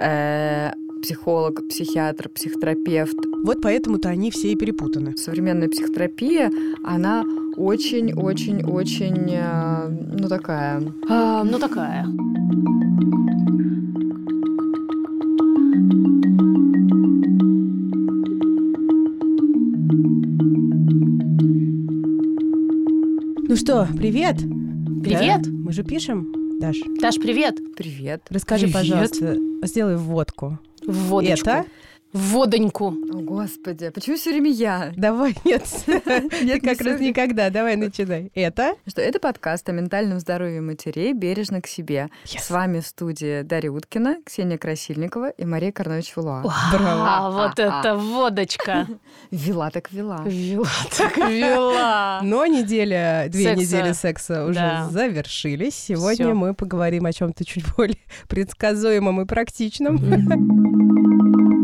э, психолог, психиатр, психотерапевт. Вот поэтому-то они все и перепутаны. Современная психотерапия, она очень-очень-очень, э, ну такая... А, ну такая. Ну что, привет. Привет. Да? Мы же пишем, Даш. Даш, привет. Привет. Расскажи, Привет. пожалуйста, сделай вводку. Водочку. Это? Водоньку. О, Господи, почему все время я? Давай, нет. Ты Нет, как раз никогда. Давай, начинай. Это? Что это подкаст о ментальном здоровье матерей бережно к себе. С вами в студии Дарья Уткина, Ксения Красильникова и Мария Карнович Вилуа. Браво. А вот это водочка. Вела так вела. Вела так вела. Но неделя, две недели секса уже завершились. Сегодня мы поговорим о чем-то чуть более предсказуемом и практичном.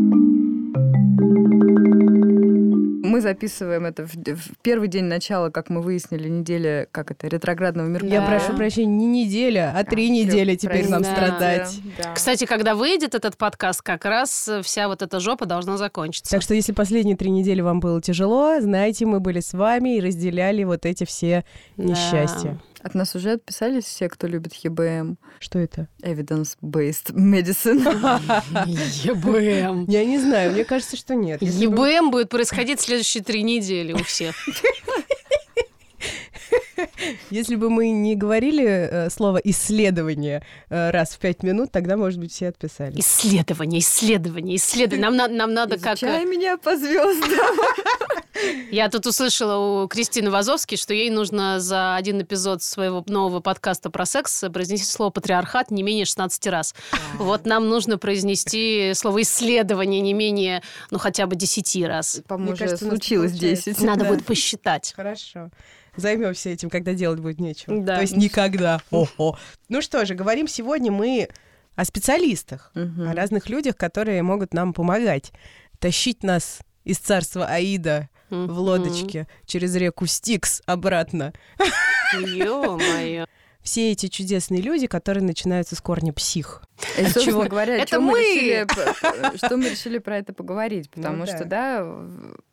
Мы записываем это в, в первый день начала, как мы выяснили, недели, как это, ретроградного Меркурия. Я прошу прощения, не неделя, а три А, недели трё- теперь нам простите. страдать. Да. Кстати, когда выйдет этот подкаст, как раз вся вот эта жопа должна закончиться. Так что если последние три недели вам было тяжело, знайте, мы были с вами и разделяли вот эти все Да. несчастья. От нас уже отписались все, кто любит ЕБМ, Что это? Evidence-Based Medicine. ЕБМ. Я не знаю, мне кажется, что нет. ЕБМ будет происходить следующие три недели у всех. Если бы мы не говорили э, слово исследование э, раз в пять минут, тогда, может быть, все отписались. Исследование, исследование, исследование. Нам, на- нам надо как... Изучай меня по звездам. Я тут услышала у Кристины Вазовски, что ей нужно за один эпизод своего нового подкаста про секс произнести слово «патриархат» не менее 16 раз. Вот нам нужно произнести слово «исследование» не менее, ну, хотя бы 10 раз. По-моему, случилось получается. 10. Надо будет посчитать. Хорошо. Займемся этим, когда делать будет нечего. Да. То есть никогда. О-о. Ну что же, говорим сегодня мы о специалистах, о разных людях, которые могут нам помогать, тащить нас из царства Аида в лодочке через реку Стикс обратно. Ё-моё. Все эти чудесные люди, которые начинаются с корня псих. И, собственно чего? говоря, Это мы мы! решили п- что мы решили про это поговорить, потому Ну да. что, да,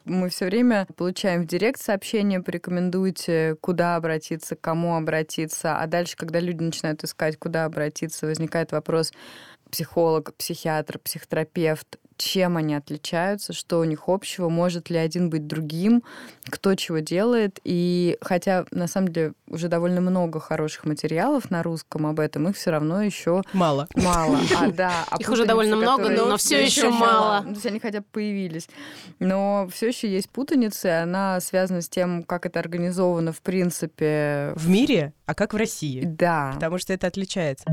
мы все время получаем в директ сообщение, порекомендуйте, куда обратиться, к кому обратиться, а дальше, когда люди начинают искать, куда обратиться, возникает вопрос психолог, психиатр, психотерапевт, чем они отличаются, что у них общего, может ли один быть другим, кто чего делает. И хотя, на самом деле, уже довольно много хороших материалов на русском об этом, их все равно еще Мало. Мало, а да. а Их уже довольно много, но- но всё ещё ещё мало. Ну, То есть они хотя бы появились. Но все еще есть путаница, и она связана с тем, как это организовано в принципе. В мире, а как в России? Да. Потому что это отличается.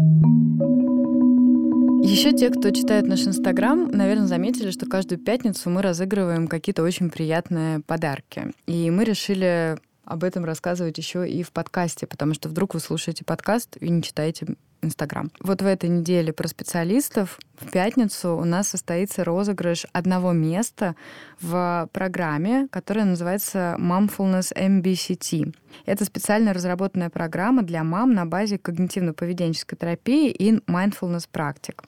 Еще те, кто читает наш Инстаграм, наверное, заметили, что каждую пятницу мы разыгрываем какие-то очень приятные подарки. И мы решили об этом рассказывать еще и в подкасте, потому что вдруг вы слушаете подкаст и не читаете Инстаграм. Вот в этой неделе про специалистов в пятницу у нас состоится розыгрыш одного места в программе, которая называется Momfulness MBCT. Это специально разработанная программа для мам на базе когнитивно-поведенческой терапии и mindfulness практик.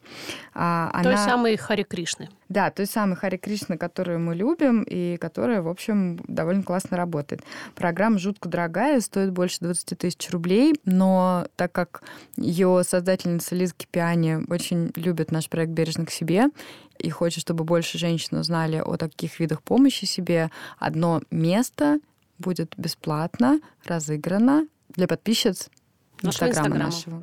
А, Той она- самой Хари Кришны. да, той самой Хари Кришны, которую мы любим и которая, в общем, довольно классно работает. Программа жутко дорогая, стоит больше 20 тысяч рублей, но так как ее создательница Лиза Кипиани очень любит наш проект «Бережно к себе» и хочет, чтобы больше женщин узнали о таких видах помощи себе, одно место будет бесплатно разыграно для подписчиц Нашего Инстаграма Инстаграма. нашего.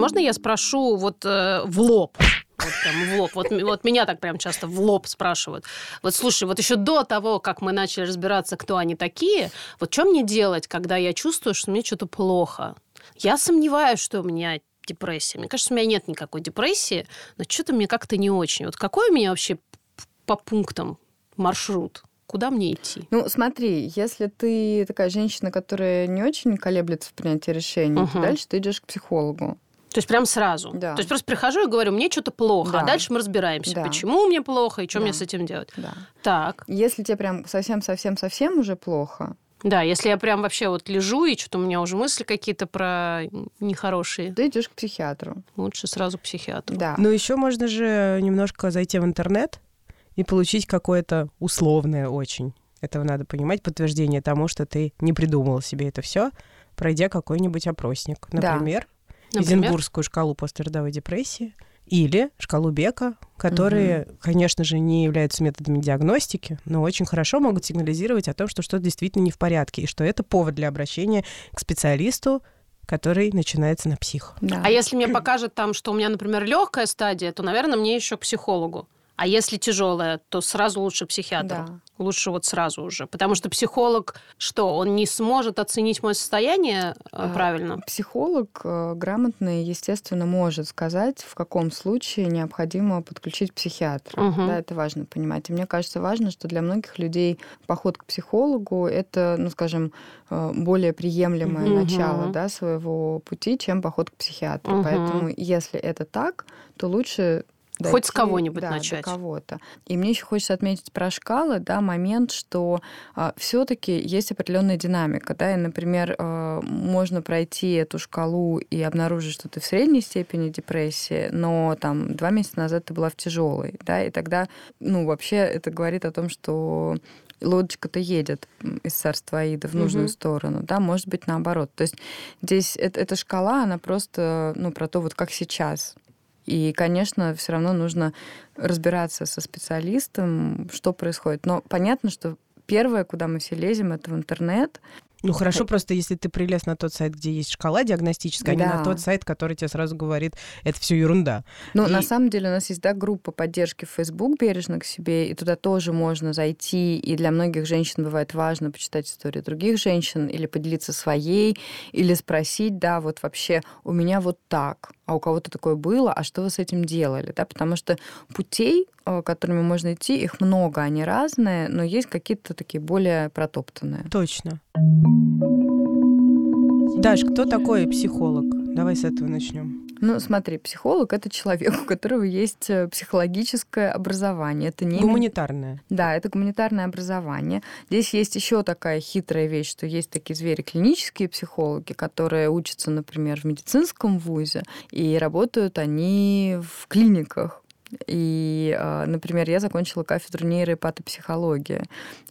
Можно я спрошу вот э, в лоб? Вот прям в лоб. Вот, вот меня так прям часто в лоб спрашивают. Вот слушай, вот еще до того, как мы начали разбираться, кто они такие, вот что мне делать, когда я чувствую, что мне что-то плохо? Я сомневаюсь, что у меня депрессия. Мне кажется, у меня нет никакой депрессии, но что-то мне как-то не очень. Вот какой у меня вообще по пунктам маршрут? Куда мне идти? Ну, смотри, если ты такая женщина, которая не очень колеблется в принятии решений, то Мгм. дальше ты идешь к психологу. То есть прям сразу. Да. То есть просто прихожу и говорю, мне что-то плохо, Да. а дальше мы разбираемся, Да. почему мне плохо и что Да. мне с этим делать. Да. Так. Если тебе прям совсем-совсем-совсем уже плохо, Да, если я прям вообще вот лежу, и что-то у меня уже мысли какие-то про нехорошие. Ты идешь к психиатру. Лучше сразу к психиатру. Да. Ну, еще можно же немножко зайти в интернет и получить какое-то условное очень. Этого надо понимать, подтверждение тому, что ты не придумал себе это все, пройдя какой-нибудь опросник. Да. Например, Например? Эдинбургскую шкалу пострадовой депрессии или шкалу Бека, которые, конечно же, не являются методами диагностики, но очень хорошо могут сигнализировать о том, что что-то действительно не в порядке, и что это повод для обращения к специалисту, который начинается на псих. Да. А если мне покажет там, что у меня, например, легкая стадия, то, наверное, мне еще к психологу. А если тяжелая, то сразу лучше к психиатру. Да. Лучше вот сразу уже. Потому что психолог, что, он не сможет оценить мое состояние э, А, правильно? Психолог э, грамотный, естественно, может сказать, в каком случае необходимо подключить психиатра. Мгм. Да, это важно понимать. И мне кажется важно, что для многих людей поход к психологу это, ну, скажем, э, более приемлемое Мгм. начало да, своего пути, чем поход к психиатру. Мгм. Поэтому, если это так, то лучше Хоть с дойти, кого-нибудь да, начать. кого-то. И мне еще хочется отметить про шкалы, да, момент, что все-таки есть определенная динамика, да, и, например, а, можно пройти эту шкалу и обнаружить, что ты в средней степени депрессии, но там два месяца назад ты была в тяжелой, да, и тогда, ну, вообще это говорит о том, что лодочка-то едет из царства Аида в нужную Мгм. сторону, да, может быть наоборот. То есть здесь эт- эта шкала, она просто, ну, про то, вот как сейчас. И, конечно, все равно нужно разбираться со специалистом, что происходит. Но понятно, что первое, куда мы все лезем, это в интернет. Ну хорошо, просто если ты прилез на тот сайт, где есть шкала диагностическая, а не Да. на тот сайт, который тебе сразу говорит, это все ерунда. Но И- на самом деле у нас есть да, группа поддержки в Facebook «Бережно к себе», и туда тоже можно зайти. И для многих женщин бывает важно почитать истории других женщин или поделиться своей, или спросить, да, вот вообще у меня вот так, а у кого-то такое было, а что вы с этим делали? Да? Потому что путей, которыми можно идти, их много, они разные, но есть какие-то такие более протоптанные. Точно. Даш, кто такой психолог? Давай с этого начнем. Ну, смотри, психолог это человек, у которого есть э, психологическое образование. Это не Гуманитарная. Да, это гуманитарное образование. Здесь есть еще такая хитрая вещь, что есть такие звери клинические психологи, которые учатся, например, в медицинском вузе, и работают они в клиниках. И, э, например, я закончила кафедру нейропатопсихологии,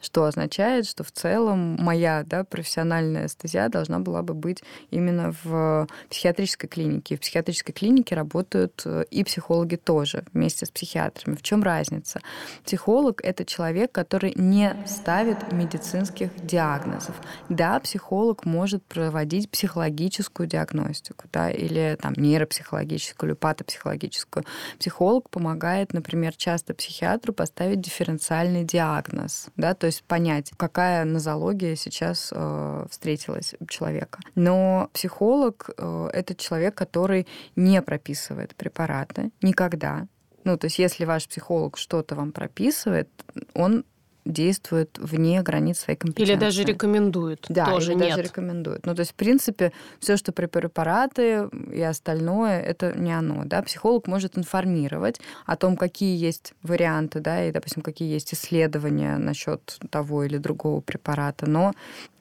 что означает, что в целом моя да, профессиональная стезя должна была бы быть именно в психиатрической клинике. В психиатрической клинике работают э, и психологи тоже вместе с психиатрами. В чем разница? Психолог — это человек, который не ставит медицинских диагнозов. Да, психолог может проводить психологическую диагностику, да, или там нейропсихологическую, или патопсихологическую. Психолог помогает, например, часто психиатру поставить дифференциальный диагноз, да, то есть понять, какая нозология сейчас э, встретилась у человека. Но психолог э, это человек, который не прописывает препараты никогда. Ну, то есть, если ваш психолог что-то вам прописывает, он действует вне границ своей компетенции. Или даже рекомендует. Да, Тоже или нет. даже рекомендуют. Ну, то есть, в принципе, все, что про препараты и остальное, это не оно. Да? Психолог может информировать о том, какие есть варианты, да, и, допустим, какие есть исследования насчет того или другого препарата, но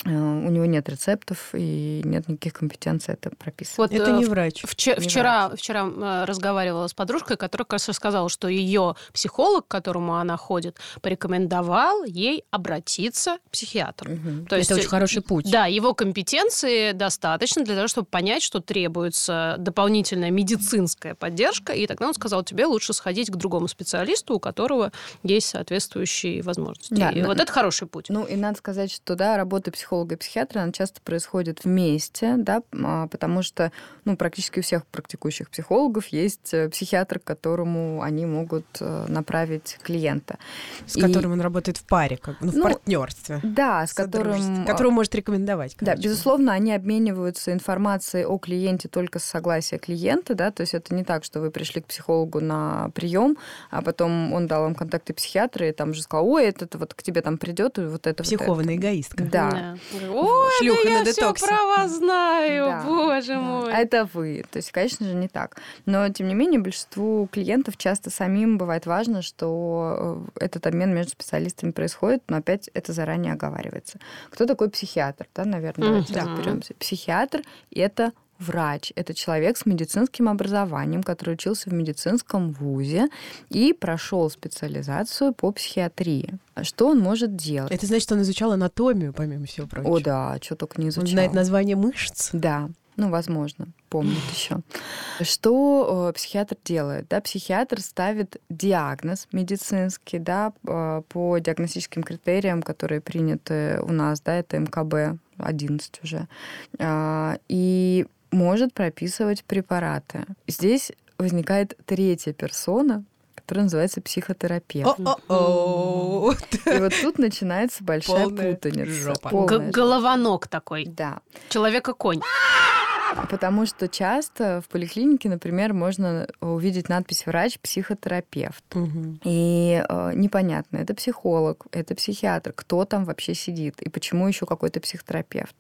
э, у него нет рецептов и нет никаких компетенций это прописывать. Вот, Это э, не врач. Вчера, Не вчера, вчера э, разговаривала с подружкой, которая как раз рассказала, что ее психолог, к которому она ходит, порекомендовал ей обратиться к психиатру. Мгм. То есть, это очень хороший путь. Да, его компетенции достаточно для того, чтобы понять, что требуется дополнительная медицинская поддержка, и тогда он сказал, тебе лучше сходить к другому специалисту, у которого есть соответствующие возможности. Да, и но- вот это хороший путь. Ну, и надо сказать, что, да, работа психолога и психиатра, она часто происходит вместе, да, а, потому что, ну, практически у всех практикующих психологов есть э, психиатр, к которому они могут э, направить клиента. С И- которым он работает в паре, как, ну, в Ну, партнерстве. Да, с которым... содружестве, а, Которого может рекомендовать. Да, короче. безусловно, они обмениваются информацией о клиенте только с согласия клиента, да, то есть это не так, что вы пришли к психологу на прием, а потом он дал вам контакты психиатра и там же сказал, ой, этот вот к тебе там придет и вот это вот Психованная эгоистка. Да. Ой, Шлюха да на я все про вас знаю, Да, боже Да. мой. А это вы. То есть, конечно же, не так. Но, тем не менее, большинству клиентов часто самим бывает важно, что э, этот обмен между специалистами происходит, но опять это заранее оговаривается. Кто такой психиатр? Да, наверное, давайте Мгм. разберемся. Психиатр — это врач, это человек с медицинским образованием, который учился в медицинском вузе и прошел специализацию по психиатрии. Что он может делать? Это значит, он изучал анатомию, помимо всего прочего. О, да, что только не Он изучал. знает название мышц. Да, ну, возможно, помнит еще. Что э, психиатр делает? Да, психиатр ставит диагноз медицинский, да, э, по диагностическим критериям, которые приняты у нас, да, это МКБ 11 уже, А, и может прописывать препараты. Здесь возникает третья персона, которая называется психотерапевт. О-о-о. И вот тут начинается большая Полная путаница. жопа. полная Г-. Головонок такой. Да. Человека-конь. Потому что часто в поликлинике, например, можно увидеть надпись «врач-психотерапевт». Мгм. И э, непонятно, это психолог, это психиатр, кто там вообще сидит и почему еще какой-то психотерапевт.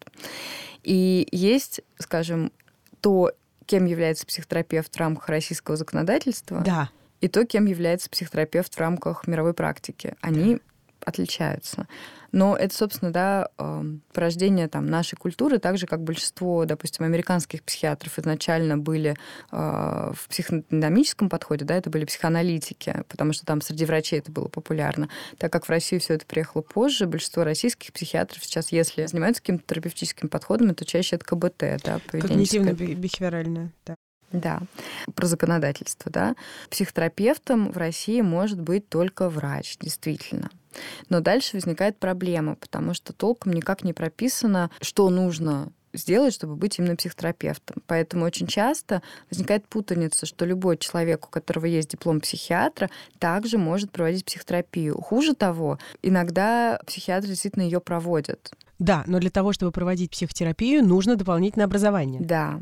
И есть, скажем, то, кем является психотерапевт в рамках российского законодательства, Да. и то, кем является психотерапевт в рамках мировой практики. Они отличаются. Но это, собственно, да, порождение там, нашей культуры, так же, как большинство, допустим, американских психиатров изначально были э, в психодинамическом подходе, да, это были психоаналитики, потому что там среди врачей это было популярно. Так как в Россию все это приехало позже, большинство российских психиатров сейчас, если занимаются каким-то терапевтическим подходом, то чаще это КБТ, да, поведенческое Когнитивно-бихевиоральное, да. Да, про законодательство, да. Психотерапевтом в России может быть только врач, действительно. Но дальше возникает проблема, потому что толком никак не прописано, что нужно сделать, чтобы быть именно психотерапевтом. Поэтому очень часто возникает путаница, что любой человек, у которого есть диплом психиатра, также может проводить психотерапию. Хуже того, иногда психиатры действительно ее проводят. Да, но для того, чтобы проводить психотерапию, нужно дополнительное образование Да.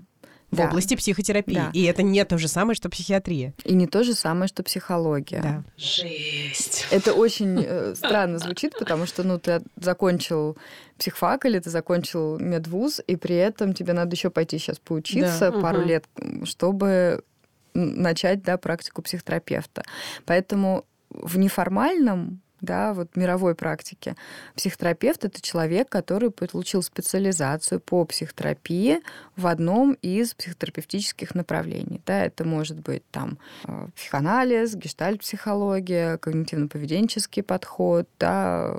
В да. области психотерапии. Да. И это не то же самое, что психиатрия. И не то же самое, что психология. Да. Жесть. Это очень э, странно звучит, потому что, ну, ты закончил психфак или ты закончил медвуз, и при этом тебе надо еще пойти сейчас поучиться Да. пару Мгм. лет, чтобы начать, да, практику психотерапевта. Поэтому в неформальном да, вот мировой практике. Психотерапевт — это человек, который получил специализацию по психотерапии в одном из психотерапевтических направлений. Да, это может быть там э, психоанализ, гештальт-психология, когнитивно-поведенческий подход, да,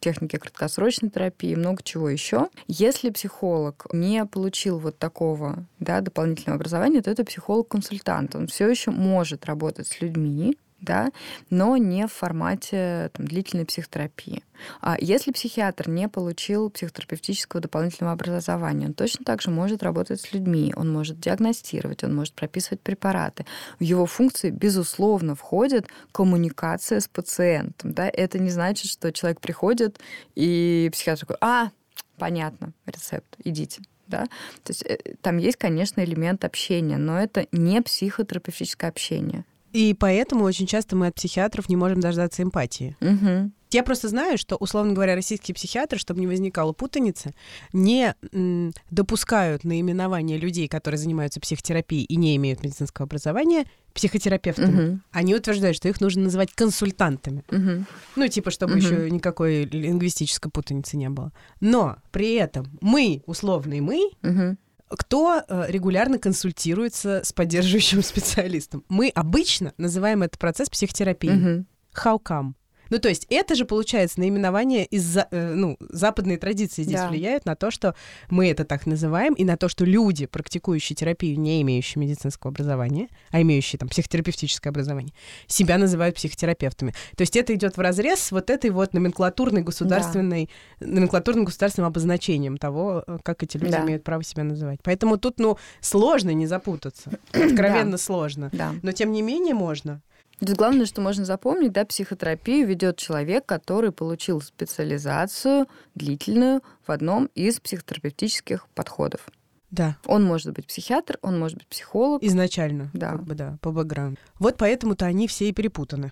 техники краткосрочной терапии, много чего еще. Если психолог не получил вот такого да, дополнительного образования, то это психолог-консультант. Он все еще может работать с людьми, да, но не в формате там, длительной психотерапии. А если психиатр не получил психотерапевтического дополнительного образования, он точно так же может работать с людьми, он может диагностировать, он может прописывать препараты. В его функции, безусловно, входит коммуникация с пациентом. Да? Это не значит, что человек приходит, и психиатр такой, а, понятно, рецепт, идите. Да? То есть э, там есть, конечно, элемент общения, но это не психотерапевтическое общение. И поэтому очень часто мы от психиатров не можем дождаться эмпатии. Угу. Я просто знаю, что, условно говоря, российские психиатры, чтобы не возникало путаницы, не м, допускают наименование людей, которые занимаются психотерапией и не имеют медицинского образования, психотерапевтами. Угу. Они утверждают, что их нужно называть консультантами. Угу. Ну, типа, чтобы Мгм. еще никакой лингвистической путаницы не было. Но при этом мы, условный мы, Угу. Кто э, регулярно консультируется с поддерживающим специалистом. Мы обычно называем этот процесс психотерапией. Угу. How come? Ну, то есть это же, получается, наименование из э, ну, западной традиции здесь Да. влияют на то, что мы это так называем, и на то, что люди, практикующие терапию, не имеющие медицинского образования, а имеющие там психотерапевтическое образование, себя называют психотерапевтами. То есть это идет в разрез с вот этой вот номенклатурной государственной, номенклатурным государственным обозначением того, э, как эти люди Да. имеют право себя называть. Поэтому тут, ну, сложно не запутаться. Откровенно сложно. Да. Но тем не менее можно. То есть главное, что можно запомнить, да, психотерапию ведет человек, который получил специализацию длительную в одном из психотерапевтических подходов. Да. Он может быть психиатр, он может быть психолог. Изначально, Да. как бы, да, по бэкграунду. Вот поэтому-то они все и перепутаны.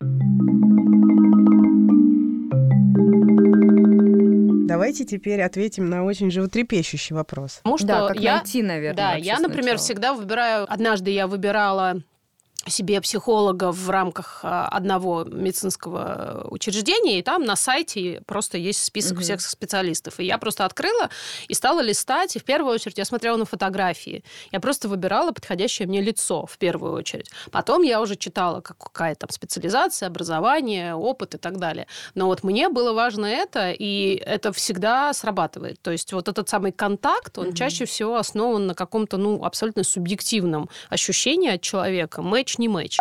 Давайте теперь ответим на очень животрепещущий вопрос. Потому что да, как я, найти, наверное. да, я, например, сначала. всегда выбираю. Однажды я выбирала себе психолога в рамках а, одного медицинского учреждения, и там на сайте просто есть список угу. всех специалистов. И я просто открыла и стала листать, и в первую очередь я смотрела на фотографии. Я просто выбирала подходящее мне лицо в первую очередь. Потом я уже читала, какая там специализация, образование, опыт и так далее. Но вот мне было важно это, и это всегда срабатывает. То есть вот этот самый контакт, он угу. чаще всего основан на каком-то, ну, абсолютно субъективном ощущении от человека. Мэч не матч.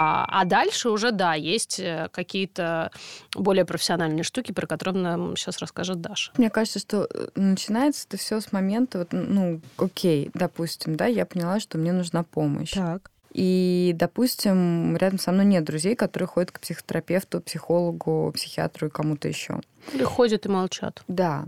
А, а дальше уже, да, есть э, какие-то более профессиональные штуки, про которые нам сейчас расскажет Даша. Мне кажется, что э, начинается это все с момента, вот, ну, окей, допустим, да, я поняла, что мне нужна помощь. Так. И, допустим, рядом со мной нет друзей, которые ходят к психотерапевту, психологу, психиатру и кому-то еще. Или ходят и молчат. Да.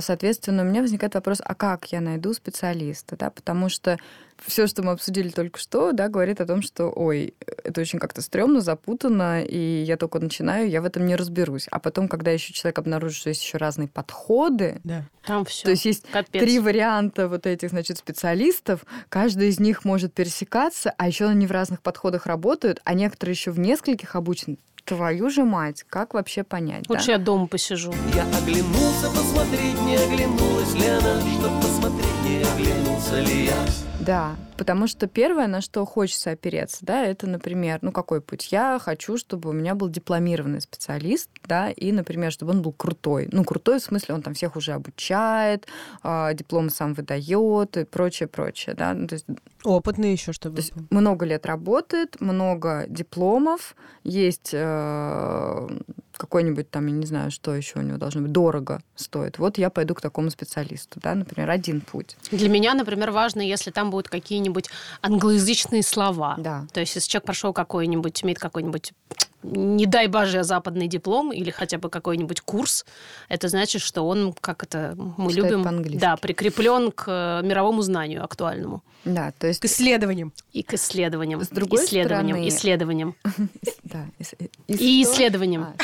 Соответственно, у меня возникает вопрос, а как я найду специалиста, да, потому что все, что мы обсудили только что, да, говорит о том, что, ой, это очень как-то стрёмно, запутанно, и я только начинаю, я в этом не разберусь. А потом, когда еще человек обнаружит, что есть еще разные подходы, да. там все. То есть есть Капец. три варианта вот этих, значит, специалистов, каждый из них может пересекаться, а еще они в разных подходах работают, а некоторые еще в нескольких обучены. Твою же мать, как вообще понять? Лучше да? я дома посижу. Я оглянулся посмотреть, не оглянулась ли она, чтоб посмотреть, не оглянулся ли я. Да, потому что первое, на что хочется опереться, да, это, например, ну какой путь? Я хочу, чтобы у меня был дипломированный специалист, да, и, например, чтобы он был крутой. Ну, крутой в смысле, он там всех уже обучает, э, дипломы сам выдает и прочее, прочее, да. Ну, то есть, Опытный еще, чтобы... То есть много лет работает, много дипломов, есть э, какой-нибудь там, я не знаю, что еще у него должно быть, дорого стоит. Вот я пойду к такому специалисту, да, например, один путь. Для меня, например, важно, если там будут какие-нибудь англоязычные слова. Да. То есть, если человек прошел какой-нибудь, имеет какой-нибудь не дай боже, западный диплом или хотя бы какой-нибудь курс, это значит, что он, как это мы Читает любим, да, прикреплен к э, мировому знанию актуальному. Да, то есть... К исследованиям. И к исследованиям. С другой исследованиям, стороны- исследованиям. Да, ис- И что? исследованием. А,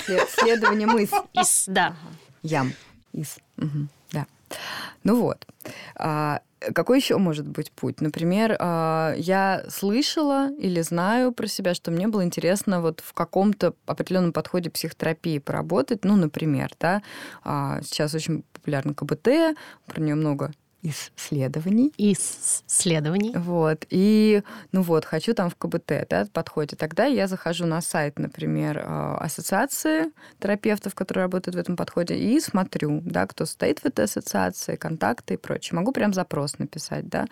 из. Ис- да. Ям. Из. Ну вот. А, какой еще может быть путь? Например, а, я слышала или знаю про себя, что мне было интересно вот в каком-то определенном подходе психотерапии поработать. Ну, например, да, а, сейчас очень популярна КБТ, про нее много исследований. Исследований. Вот. И, ну вот, хочу там в КБТ, да, подходит. Тогда я захожу на сайт, например, э, ассоциации терапевтов, которые работают в этом подходе, и смотрю, да, кто стоит в этой ассоциации, контакты и прочее. Могу прям запрос написать, да.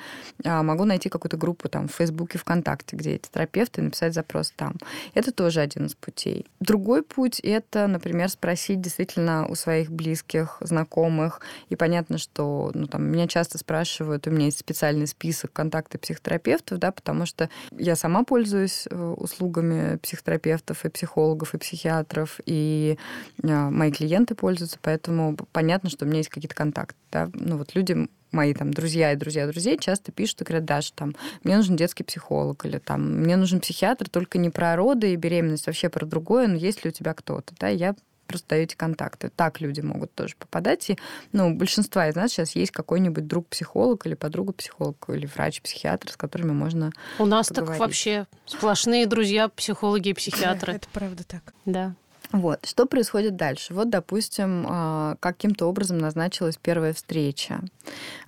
А Могу найти какую-то группу там в Фейсбуке, ВКонтакте, где эти терапевты, написать запрос там. Это тоже один из путей. Другой путь — это, например, спросить действительно у своих близких, знакомых. И понятно, что, ну, там, меня часто спрашивают, у меня есть специальный список контакты психотерапевтов, да, потому что я сама пользуюсь э, услугами психотерапевтов и психологов, и психиатров, и э, мои клиенты пользуются, поэтому понятно, что у меня есть какие-то контакты, да. Ну, вот люди мои там друзья и друзья друзей часто пишут и говорят, Даша, там, мне нужен детский психолог, или там, мне нужен психиатр, только не про роды и беременность, вообще про другое, но есть ли у тебя кто-то, да, я просто даю эти контакты. Так люди могут тоже попадать. И, ну, у большинства из нас сейчас есть какой-нибудь друг-психолог или подруга-психолог или врач-психиатр, с которыми можно У нас так Поговорить. вообще сплошные друзья, психологи и психиатры. Это правда так. Да. Вот, что происходит дальше? Вот, допустим, а, каким-то образом назначилась первая встреча.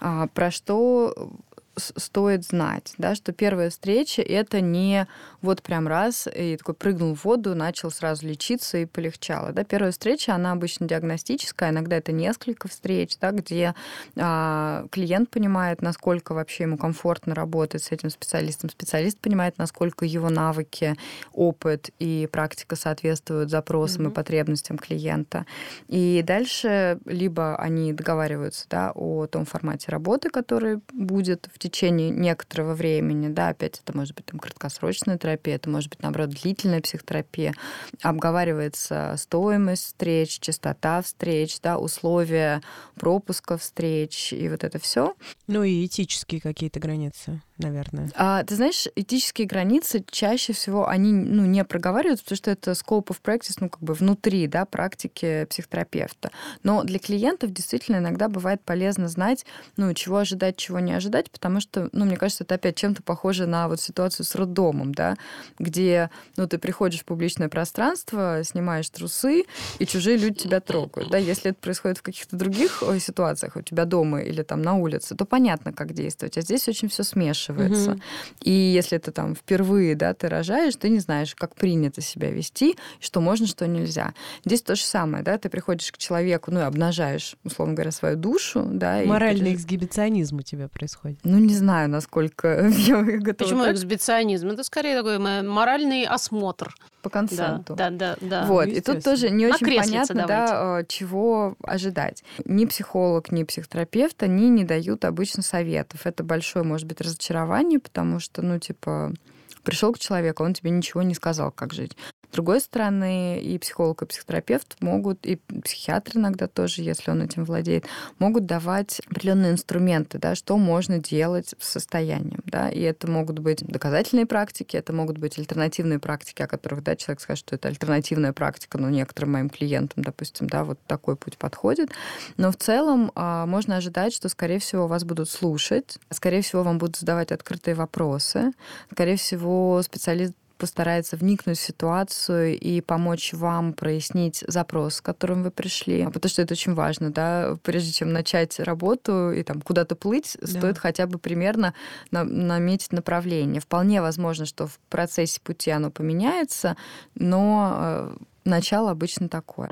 А, Про что стоит знать, да, что первая встреча это не вот прям раз и такой прыгнул в воду, начал сразу лечиться и полегчало. Да. Первая встреча, она обычно диагностическая, иногда это несколько встреч, да, где а, клиент понимает, насколько вообще ему комфортно работать с этим специалистом, специалист понимает, насколько его навыки, опыт и практика соответствуют запросам и потребностям клиента. И дальше либо они договариваются да, о том формате работы, который будет в течение некоторого времени. Да, опять это может быть там, краткосрочная терапия, это может быть, наоборот, длительная психотерапия. Обговаривается стоимость встреч, частота встреч, да, условия пропуска встреч и вот это все. Ну и этические какие-то границы. Наверное. А, ты знаешь, этические границы чаще всего они ну, не проговариваются, потому что это scope of practice, ну, как бы внутри, да, практики психотерапевта. Но для клиентов действительно иногда бывает полезно знать, ну, чего ожидать, чего не ожидать, потому что, ну, мне кажется, это опять чем-то похоже на вот ситуацию с роддомом, да, где, ну, ты приходишь в публичное пространство, снимаешь трусы, и чужие люди тебя трогают, да, если это происходит в каких-то других э, ситуациях, у тебя дома или там на улице, то понятно, как действовать, а здесь очень все смешивается. Угу. И если ты там впервые, да, ты рожаешь, ты не знаешь, как принято себя вести, что можно, что нельзя. Здесь то же самое, да, ты приходишь к человеку, ну, и обнажаешь, условно говоря, свою душу, да. Моральный и эксгибиционизм у тебя происходит. Ну, не знаю, насколько я готова. Почему так? эксгибиционизм? Это скорее такой моральный осмотр. По консенту. Да, да, да. да. Вот, и тут тоже не очень понятно, да, э, чего ожидать. Ни психолог, ни психотерапевт, они не дают обычно советов. Это большое, может быть, разочарование, потому что, ну, типа, пришел к человеку, он тебе ничего не сказал, как жить. С другой стороны, и психолог, и психотерапевт могут, и психиатр иногда тоже, если он этим владеет, могут давать определенные инструменты, да, что можно делать с состоянием. Да, и это могут быть доказательные практики, это могут быть альтернативные практики, о которых да, человек скажет, что это альтернативная практика, но некоторым моим клиентам, допустим, да, вот такой путь подходит. Но в целом а, можно ожидать, что, скорее всего, вас будут слушать, скорее всего, вам будут задавать открытые вопросы, скорее всего, специалист постарается вникнуть в ситуацию и помочь вам прояснить запрос, с которым вы пришли. Потому что это очень важно, да, прежде чем начать работу и там куда-то плыть, да. стоит хотя бы примерно на, наметить направление. Вполне возможно, что в процессе пути оно поменяется, но э, начало обычно такое.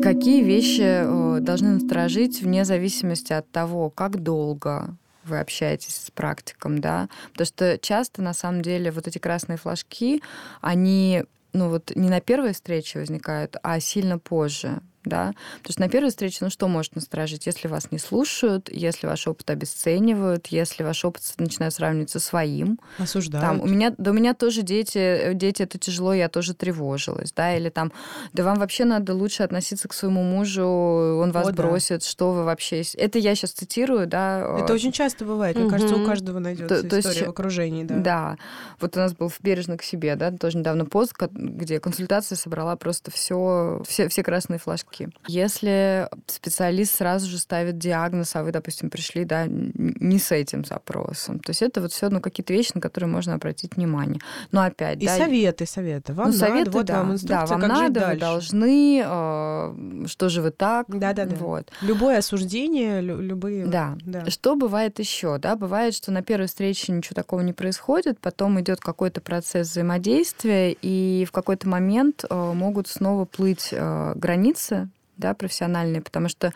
Какие вещи э, должны насторожить вне зависимости от того, как долго вы общаетесь с практиком, да, потому что часто, на самом деле, вот эти красные флажки, они ну вот не на первой встрече возникают, а сильно позже да. То есть на первой встрече, ну что может насторожить? Если вас не слушают, если ваш опыт обесценивают, если ваш опыт начинают сравнивать со своим. Осуждают. Там, у меня, да у меня тоже дети, дети это тяжело, я тоже тревожилась, да, или там, да вам вообще надо лучше относиться к своему мужу, он вас О, бросит, да. что вы вообще... Это я сейчас цитирую, да. Это очень часто бывает, мне угу. кажется, у каждого найдется то, история то есть, в окружении, да. Да, вот у нас был в «Бережно к себе», да, тоже недавно пост, где консультация собрала просто все, все, все красные флажки ошибки. Если специалист сразу же ставит диагноз, а вы, допустим, пришли да, не с этим запросом, то есть это вот все ну, какие-то вещи, на которые можно обратить внимание. Но опять, и да, советы, советы. Вам ну, надо, советы, вот да, вам да, вам как надо, вы должны, э, что же вы так. Да, да, да. Вот. Любое осуждение, лю- любые. Да. да. Что бывает еще? Да, бывает, что на первой встрече ничего такого не происходит, потом идет какой-то процесс взаимодействия, и в какой-то момент э, могут снова плыть э, границы да, профессиональные, потому что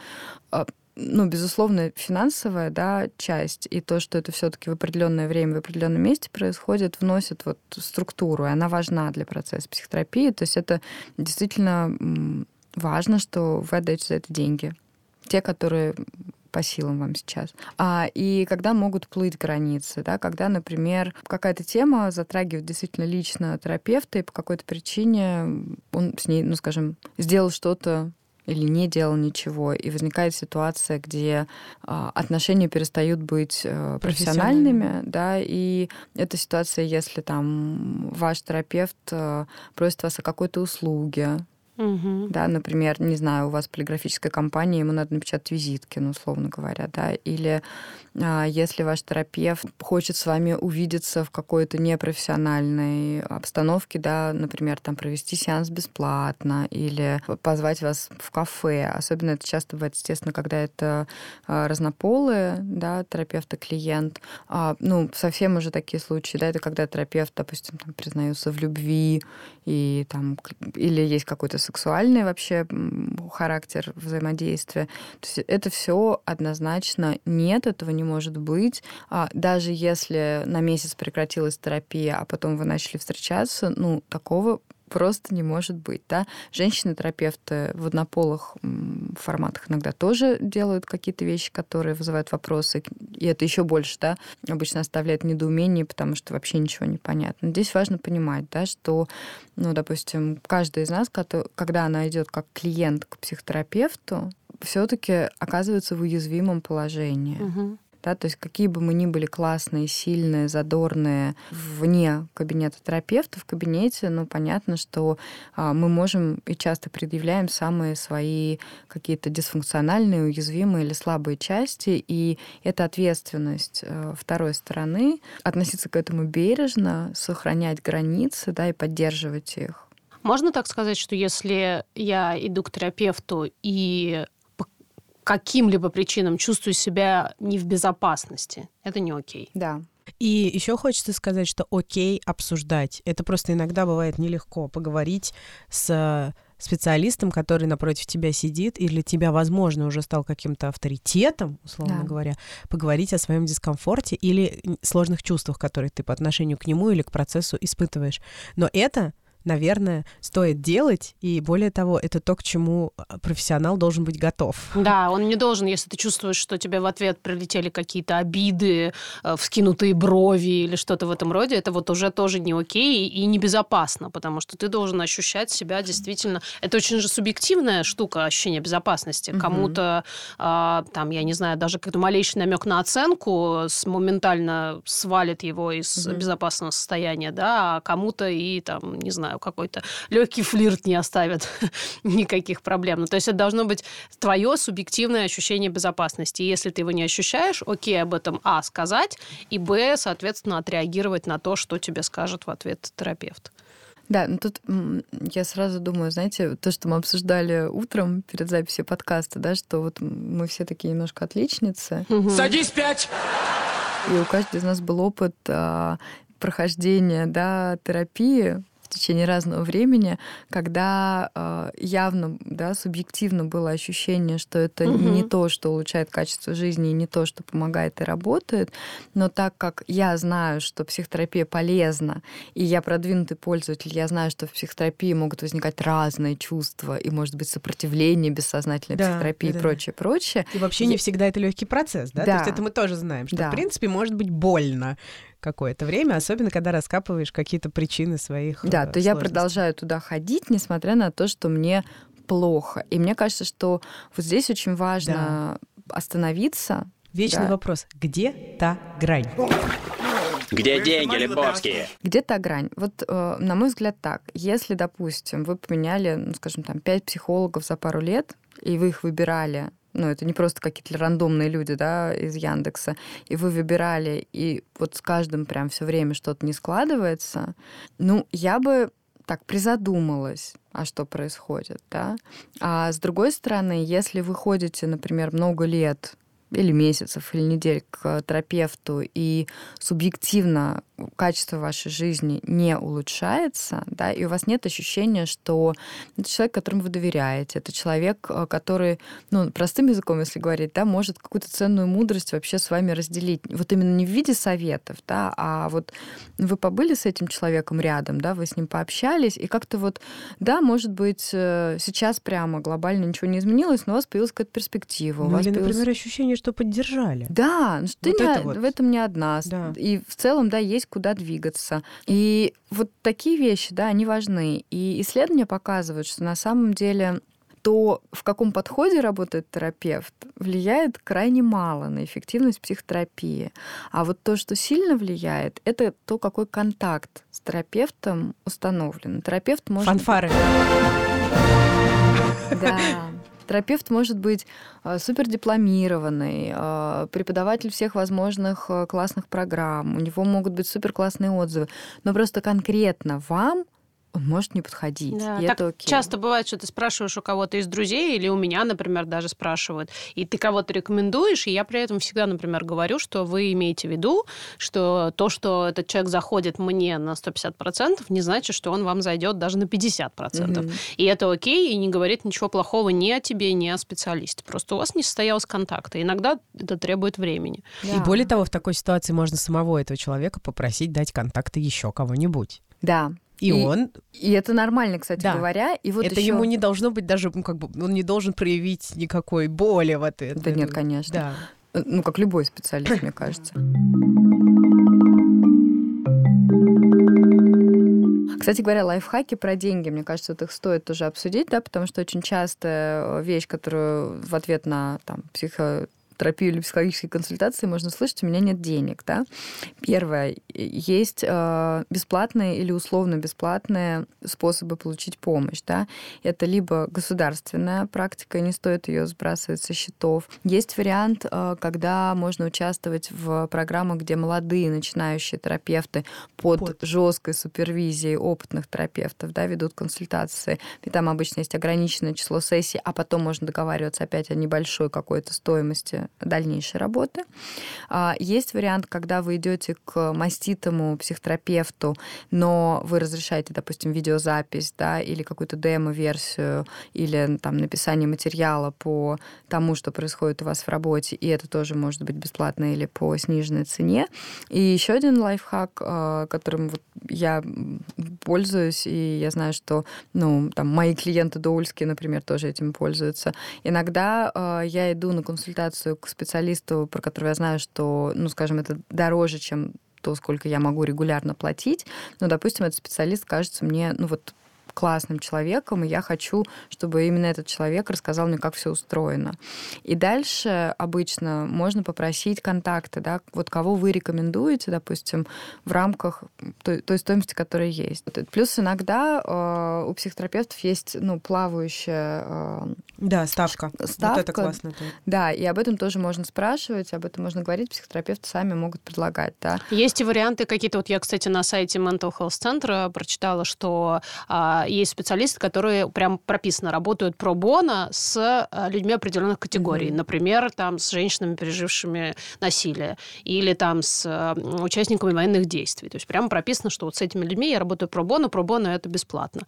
а, ну, безусловно, финансовая да, часть и то, что это все-таки в определенное время, в определенном месте происходит, вносит вот структуру, и она важна для процесса психотерапии. То есть это действительно важно, что вы отдаете за это деньги. Те, которые по силам вам сейчас. А, и когда могут плыть границы, да, когда, например, какая-то тема затрагивает действительно лично терапевта, и по какой-то причине он с ней, ну, скажем, сделал что-то или не делал ничего, и возникает ситуация, где э, отношения перестают быть э, профессиональными, да, и эта ситуация, если там ваш терапевт э, просит вас о какой-то услуге, Угу. Да, например, не знаю, у вас полиграфическая компания, ему надо напечатать визитки, ну, условно говоря, да, или а, если ваш терапевт хочет с вами увидеться в какой-то непрофессиональной обстановке, да, например, там провести сеанс бесплатно или позвать вас в кафе, особенно это часто бывает, естественно, когда это а, разнополые, да, терапевт и клиент, а, ну, совсем уже такие случаи, да, это когда терапевт, допустим, там, признается в любви и там, или есть какой-то сексуальный вообще характер взаимодействия. То есть это все однозначно нет, этого не может быть. А даже если на месяц прекратилась терапия, а потом вы начали встречаться, ну, такого просто не может быть. Да? Женщины-терапевты в однополых форматах иногда тоже делают какие-то вещи, которые вызывают вопросы, и это еще больше да, обычно оставляет недоумение, потому что вообще ничего не понятно. Здесь важно понимать, да, что, ну, допустим, каждая из нас, когда она идет как клиент к психотерапевту, все-таки оказывается в уязвимом положении. Угу. Да, то есть какие бы мы ни были классные, сильные, задорные вне кабинета терапевта, в кабинете, ну, понятно, что а, мы можем и часто предъявляем самые свои какие-то дисфункциональные, уязвимые или слабые части, и это ответственность а, второй стороны относиться к этому бережно, сохранять границы, да, и поддерживать их. Можно так сказать, что если я иду к терапевту и каким-либо причинам чувствую себя не в безопасности, это не окей. Да. И еще хочется сказать, что окей обсуждать. Это просто иногда бывает нелегко поговорить с специалистом, который напротив тебя сидит, или тебя, возможно, уже стал каким-то авторитетом, условно Да. говоря, поговорить о своем дискомфорте или сложных чувствах, которые ты по отношению к нему или к процессу испытываешь. Но это наверное, стоит делать, и более того, это то, к чему а, профессионал должен быть готов. Да, он не должен, если ты чувствуешь, что тебе в ответ прилетели какие-то обиды, э, вскинутые брови или что-то в этом роде, это вот уже тоже не окей и небезопасно, потому что ты должен ощущать себя действительно... Это очень же субъективная штука, ощущение безопасности. Мгм. Кому-то, а, там, я не знаю, даже какой-то малейший намек на оценку моментально свалит его из Мгм. безопасного состояния, да, а кому-то и, там, не знаю, какой-то легкий флирт не оставит никаких проблем. Ну, то есть это должно быть твое субъективное ощущение безопасности. И если ты его не ощущаешь, окей, об этом, а, сказать, и, б, соответственно, отреагировать на то, что тебе скажет в ответ терапевт. Да, ну тут я сразу думаю, знаете, то, что мы обсуждали утром перед записью подкаста, да, что вот мы все такие немножко отличницы, Садись пять! и у каждой из нас был опыт а, прохождения да, терапии в течение разного времени, когда а, явно, да, субъективно было ощущение, что это Мгм. не то, что улучшает качество жизни, и не то, что помогает и работает. Но так как я знаю, что психотерапия полезна, и я продвинутый пользователь, я знаю, что в психотерапии могут возникать разные чувства, и может быть сопротивление бессознательной Да, психотерапии да. и прочее, прочее. И вообще не всегда это легкий процесс, да? Да. То есть это мы тоже знаем, что, Да. в принципе, может быть больно какое-то время, особенно когда раскапываешь какие-то причины своих Да, э, то я продолжаю туда ходить, несмотря на то, что мне плохо. И мне кажется, что вот здесь очень важно остановиться. Вечный Да. вопрос. Где та грань? Где деньги, Лебовские? Где та грань? Вот, э, на мой взгляд, так. Если, допустим, вы поменяли, ну, скажем, там, пять психологов за пару лет, и вы их выбирали, ну, это не просто какие-то рандомные люди, да, из Яндекса, и вы выбирали, и вот с каждым прям все время что-то не складывается, ну, я бы так призадумалась, а что происходит, да. А с другой стороны, если вы ходите, например, много лет или месяцев, или недель к терапевту, и субъективно качество вашей жизни не улучшается, да, и у вас нет ощущения, что это человек, которому вы доверяете, это человек, э, который, ну, простым языком, если говорить, да, может какую-то ценную мудрость вообще с вами разделить. Вот именно не в виде советов, да, а вот вы побыли с этим человеком рядом, да, вы с ним пообщались, и как-то вот, да, может быть, э, сейчас прямо глобально ничего не изменилось, но у вас появилась какая-то перспектива. у Ну, вас или, появилась- например, ощущение, что поддержали. да, ну что ты Вот не вот. в этом не одна. Да. И в целом, да, есть куда двигаться. И вот такие вещи, да, они важны. И исследования показывают, что на самом деле то, в каком подходе работает терапевт, влияет крайне мало на эффективность психотерапии. А вот то, что сильно влияет, это то, какой контакт с терапевтом установлен. Терапевт может... Фанфары. Да. Терапевт может быть э, супердипломированный, э, преподаватель всех возможных э, классных программ, у него могут быть суперклассные отзывы, но просто конкретно вам он может не подходить. Да, и так это окей. часто бывает, что ты спрашиваешь у кого-то из друзей, или у меня, например, даже спрашивают, и ты кого-то рекомендуешь, и я при этом всегда, например, говорю, что вы имеете в виду, что то, что этот человек заходит мне на 150%, не значит, что он вам зайдет даже на 50%. Мгм. И это окей, и не говорит ничего плохого ни о тебе, ни о специалисте. Просто у вас не состоялось контакта. Иногда это требует времени. И Да. более того, в такой ситуации можно самого этого человека попросить дать контакты еще кого-нибудь. Да. И, И- он, И это нормально, кстати Да. говоря. И вот это ещё- ему не должно быть даже, ну, как бы, он не должен проявить никакой боли в ответ. Да нет, конечно. Да. Э, Ну, как любой специалист, мне кажется. Кстати говоря, лайфхаки про деньги, мне кажется, вот их стоит тоже обсудить, да, потому что очень частая вещь, которую в ответ на там, психо терапию или психологические консультации, можно слышать, у меня нет денег, да. Первое, есть э, бесплатные или условно бесплатные способы получить помощь, да. Это либо государственная практика, не стоит ее сбрасывать со счетов. Есть вариант, э, когда можно участвовать в программах, где молодые начинающие терапевты под, под. жесткой супервизией опытных терапевтов, да, ведут консультации. И там обычно есть ограниченное число сессий, а потом можно договариваться опять о небольшой какой-то стоимости дальнейшей работы. А, есть вариант, когда вы идете к маститому психотерапевту, но вы разрешаете, допустим, видеозапись, да, или какую-то демо-версию, или там написание материала по тому, что происходит у вас в работе, и это тоже может быть бесплатно или по сниженной цене. И еще один лайфхак, а, которым вот я пользуюсь, и я знаю, что ну, там, мои клиенты доульские, например, тоже этим пользуются. Иногда э, я иду на консультацию к специалисту, про которого я знаю, что, ну, скажем, это дороже, чем то, сколько я могу регулярно платить. Но, допустим, этот специалист кажется мне, ну вот классным человеком, и я хочу, чтобы именно этот человек рассказал мне, как все устроено. И дальше обычно можно попросить контакты, да, вот кого вы рекомендуете, допустим, в рамках той, той стоимости, которая есть. Плюс иногда э, у психотерапевтов есть, ну, плавающая... Э, да, ставка. Ставка. Вот это классно. Да, и об этом тоже можно спрашивать, об этом можно говорить, психотерапевты сами могут предлагать, да. Есть и варианты какие-то, вот я, кстати, на сайте Mental Health Center прочитала, что а, есть специалисты, которые прям прописано работают про бона с э, людьми определенных категорий. Mm-hmm. Например, там с женщинами, пережившими насилие, или там с э, участниками военных действий. То есть прямо прописано, что вот с этими людьми я работаю про бона, про бона это бесплатно.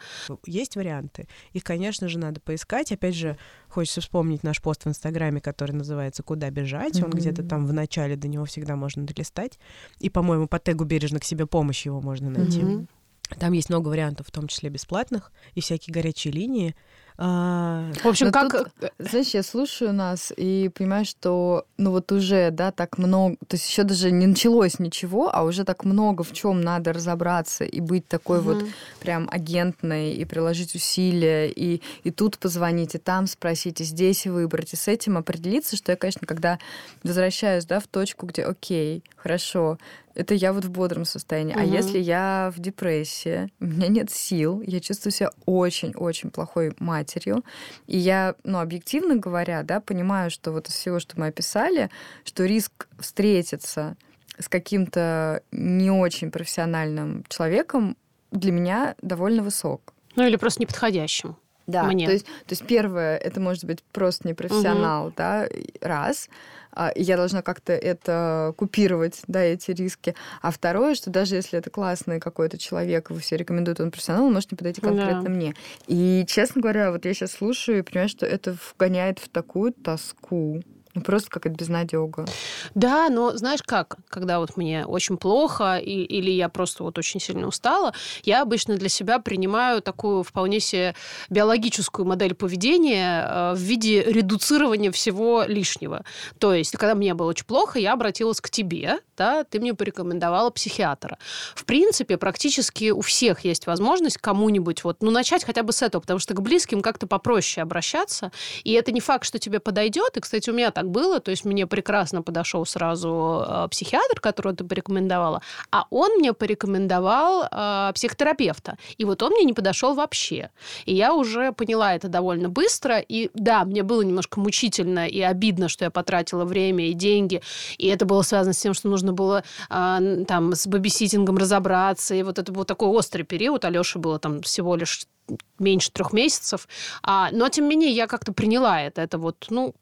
Есть варианты. Их, конечно же, надо поискать. Опять же, хочется вспомнить наш пост в Инстаграме, который называется «Куда бежать?». Mm-hmm. Он где-то там в начале, до него всегда можно долистать. И, по-моему, по тегу «Бережно к себе помощь» его можно найти. Mm-hmm. Там есть много вариантов, в том числе бесплатных, и всякие горячие линии. А... В общем, Но как... Тут, знаешь, я слушаю нас и понимаю, что ну вот уже, да, так много, то есть еще даже не началось ничего, а уже так много в чем надо разобраться и быть такой угу. вот прям агентной, и приложить усилия, и, и тут позвонить, и там спросить, и здесь выбрать, и с этим определиться, что я, конечно, когда возвращаюсь, да, в точку, где, окей, хорошо, это я вот в бодром состоянии. Угу. А если я в депрессии, у меня нет сил, я чувствую себя очень-очень плохой матерью, и я, ну, объективно говоря, да, понимаю, что вот из всего, что мы описали, что риск встретиться с каким-то не очень профессиональным человеком для меня довольно высок. Ну или просто неподходящим. Да, мне. То, есть, то есть первое, это может быть просто непрофессионал, угу. да, раз. А, я должна как-то это купировать, да, эти риски. А второе, что даже если это классный какой-то человек, вы все рекомендуют, он профессионал, он может не подойти конкретно да. мне. И, честно говоря, вот я сейчас слушаю и понимаю, что это вгоняет в такую тоску. Ну, просто как это безнадега. Да, но знаешь как, когда вот мне очень плохо и, или я просто вот очень сильно устала, я обычно для себя принимаю такую вполне себе биологическую модель поведения э, в виде редуцирования всего лишнего. То есть, когда мне было очень плохо, я обратилась к тебе, да, ты мне порекомендовала психиатра. В принципе, практически у всех есть возможность кому-нибудь вот, ну, начать хотя бы с этого, потому что к близким как-то попроще обращаться, и это не факт, что тебе подойдет, и, кстати, у меня так было. То есть мне прекрасно подошел сразу э, психиатр, которого ты порекомендовала, а он мне порекомендовал э, психотерапевта. И вот он мне не подошел вообще. И я уже поняла это довольно быстро. И да, мне было немножко мучительно и обидно, что я потратила время и деньги. И это было связано с тем, что нужно было э, там с бабиситингом разобраться. И вот это был такой острый период. Алёше было там всего лишь меньше трех месяцев. А, но, тем не менее, я как-то приняла это. Это вот, ну,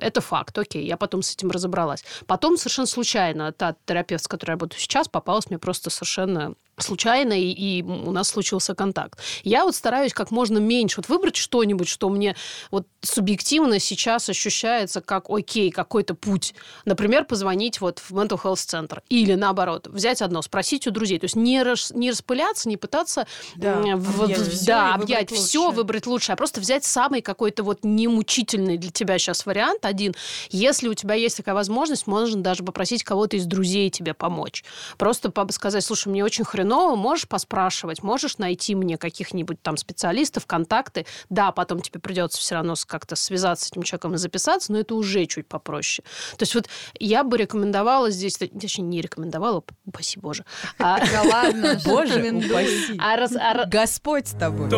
это факт, окей, я потом с этим разобралась. Потом совершенно случайно та терапевт, с которой я работаю сейчас, попалась мне просто совершенно случайно, и, и у нас случился контакт. Я вот стараюсь как можно меньше вот выбрать что-нибудь, что мне вот субъективно сейчас ощущается как окей, какой-то путь. Например, позвонить вот в mental health центр. Или наоборот, взять одно, спросить у друзей. То есть не, рас, не распыляться, не пытаться да, в, объять, в, все, да, объять все, выбрать лучше, а просто взять самый какой-то вот немучительный для тебя сейчас вариант один. Если у тебя есть такая возможность, можно даже попросить кого-то из друзей тебе помочь. Просто сказать, слушай, мне очень хреново хреново, можешь поспрашивать, можешь найти мне каких-нибудь там специалистов, контакты. Да, потом тебе придется все равно как-то связаться с этим человеком и записаться, но это уже чуть попроще. То есть вот я бы рекомендовала здесь, точнее, не рекомендовала, упаси боже, а, Да ладно, Боже, упаси. а а Господь с тобой.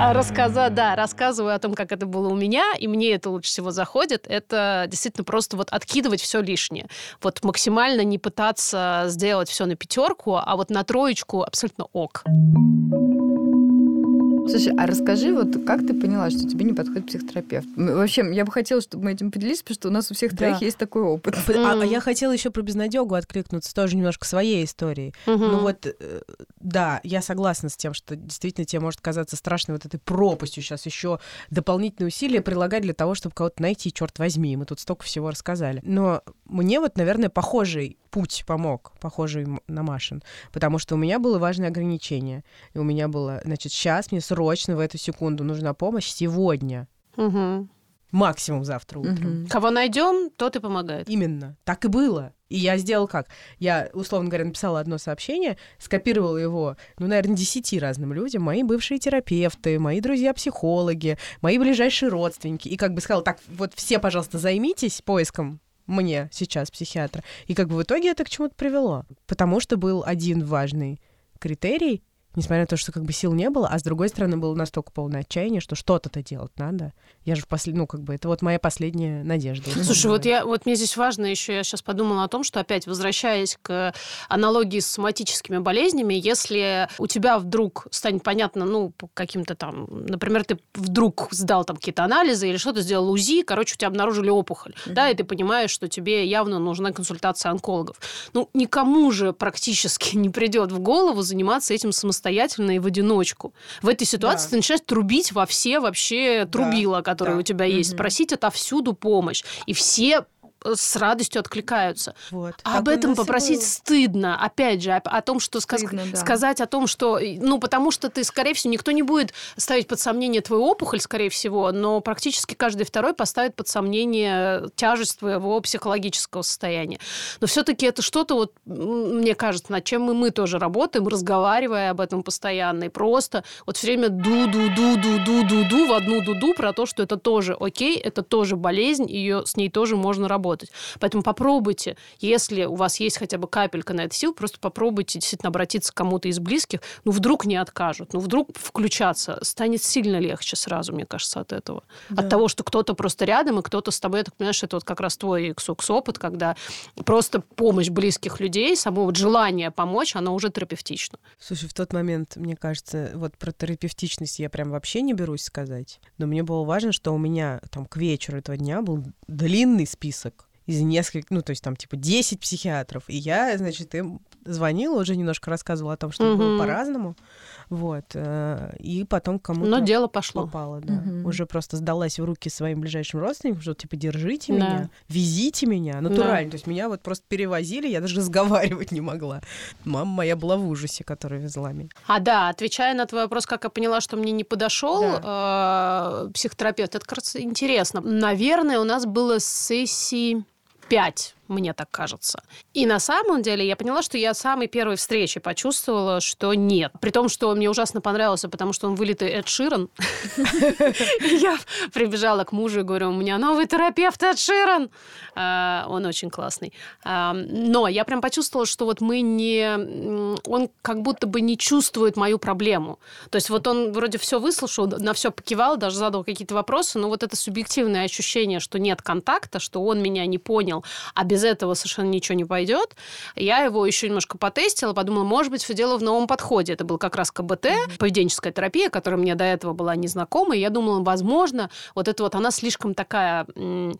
А рассказа, да, рассказываю о том, как это было у меня, и мне это лучше всего заходит. Это действительно просто вот откидывать все лишнее. Вот максимально не пытаться сделать все на пятерку, а вот на троечку абсолютно ок. Слушай, а расскажи, вот как ты поняла, что тебе не подходит психотерапевт? Вообще, я бы хотела, чтобы мы этим поделились, потому что у нас у всех Да. троих есть такой опыт. А, а я хотела еще про безнадегу откликнуться, тоже немножко своей историей. Мгм. Ну вот, э, да, я согласна с тем, что действительно тебе может казаться страшной вот этой пропастью сейчас еще дополнительные усилия прилагать для того, чтобы кого-то найти, черт возьми. Мы тут столько всего рассказали. Но мне вот, наверное, похожий путь помог, похожий на Машин, потому что у меня было важное ограничение. И у меня было, значит, сейчас мне срочно в эту секунду нужна помощь сегодня, Мгм. максимум завтра утром. Мгм. Кого найдем, тот и помогает. Именно. Так и было. И я сделал как? Я, условно говоря, написала одно сообщение, скопировала его, ну, наверное, десяти разным людям, мои бывшие терапевты, мои друзья-психологи, мои ближайшие родственники. И как бы сказала, так, вот все, пожалуйста, займитесь поиском мне сейчас психиатра. И как бы в итоге это к чему-то привело. Потому что был один важный критерий, несмотря на то, что как бы сил не было, а с другой стороны было настолько полное отчаяние, что что-то-то делать надо. Я же в послед... ну, как бы, это вот моя последняя надежда. Слушай, вот, я, вот мне здесь важно еще, я сейчас подумала о том, что опять возвращаясь к аналогии с соматическими болезнями, если у тебя вдруг станет понятно, ну, по каким-то там, например, ты вдруг сдал там какие-то анализы или что-то сделал УЗИ, короче, у тебя обнаружили опухоль, да, и ты понимаешь, что тебе явно нужна консультация онкологов. Ну, никому же практически не придет в голову заниматься этим самостоятельно и в одиночку. В этой ситуации Да. ты начинаешь трубить во все вообще трубила, которые да. у тебя есть, Мгм. просить отовсюду помощь. И все с радостью откликаются. Вот. А об этом попросить было. стыдно. Опять же, о, о том, что сказ- Стыдно, да. сказать о том, что... Ну, потому что ты, скорее всего, никто не будет ставить под сомнение твою опухоль, скорее всего, но практически каждый второй поставит под сомнение тяжесть твоего психологического состояния. Но все-таки это что-то, вот, мне кажется, над чем и мы тоже работаем, разговаривая об этом постоянно. И просто вот все время ду-ду-ду-ду-ду-ду-ду в одну дуду про то, что это тоже окей, это тоже болезнь, ее с ней тоже можно работать. Поэтому попробуйте, если у вас есть хотя бы капелька на это сил, просто попробуйте действительно обратиться к кому-то из близких. Ну, вдруг не откажут, ну, вдруг включаться. Станет сильно легче сразу, мне кажется, от этого. От того, что кто-то просто рядом, и кто-то с тобой, я так понимаю, что это вот как раз твой ксукс-опыт, когда просто помощь близких людей, само вот желание помочь, оно уже терапевтично. Слушай, в тот момент, мне кажется, вот про терапевтичность я прям вообще не берусь сказать. Но мне было важно, что у меня там к вечеру этого дня был длинный список из нескольких, ну, то есть там типа 10 психиатров. И я, значит, им звонила, уже немножко рассказывала о том, что было Мгм. по-разному. Вот. э, И потом кому-то Но дело пошло. попало, да. Мгм. Уже просто сдалась в руки своим ближайшим родственникам, что типа держите Да. меня, везите меня, натурально. То есть меня вот просто перевозили, я даже разговаривать не могла. Мама моя была в ужасе, которая везла меня. А да, отвечая на твой вопрос, как я поняла, что мне не подошел э, психотерапевт, это раз интересно. Наверное, у нас было сессий 5, мне так кажется. И на самом деле я поняла, что я самой первой встречи почувствовала, что нет. При том, что он мне ужасно понравился, потому что он вылитый Эд Ширан. Я прибежала к мужу и говорю, у меня новый терапевт Эд Ширан. А, Он очень классный. А, Но я прям почувствовала, что вот мы не... Он как будто бы не чувствует мою проблему. То есть вот он вроде все выслушал, на все покивал, даже задал какие-то вопросы, но вот это субъективное ощущение, что нет контакта, что он меня не понял, а без этого совершенно ничего не пойдет. Я его еще немножко потестила, подумала, может быть, все дело в новом подходе. Это был как раз КБТ, поведенческая терапия, которая мне до этого была незнакома, и я думала, возможно, вот это вот она слишком такая, э,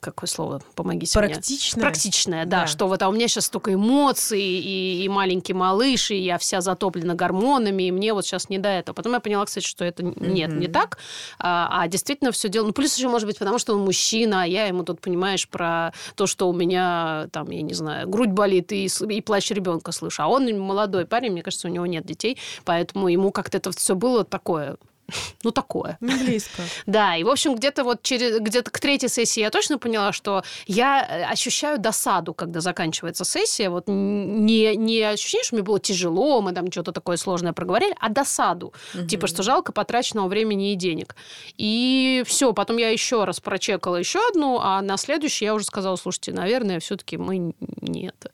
какое слово, помогите мне. Практичная. Практичная, да, Да. что вот а у меня сейчас столько эмоций, и, и маленький малыш, и я вся затоплена гормонами, и мне вот сейчас не до этого. Потом я поняла, кстати, что это нет, не Мгм. так, а, а действительно все дело... Ну, плюс еще, может быть, потому что он мужчина, а я ему тут, понимаешь, про то, что у меня, там, я не знаю, грудь болит и, и плач ребенка слышу. А он молодой парень, мне кажется, у него нет детей, поэтому ему как-то это все было такое ну, такое. Не близко. Да, и, в общем, где-то вот через, где-то к третьей сессии я точно поняла, что я э, ощущаю досаду, когда заканчивается сессия. Вот не, не ощущение, что мне было тяжело, мы там что-то такое сложное проговорили, а досаду. Мгм. Типа, что жалко потраченного времени и денег. И все, потом я еще раз прочекала еще одну, а на следующий я уже сказала, слушайте, наверное, все-таки мы не это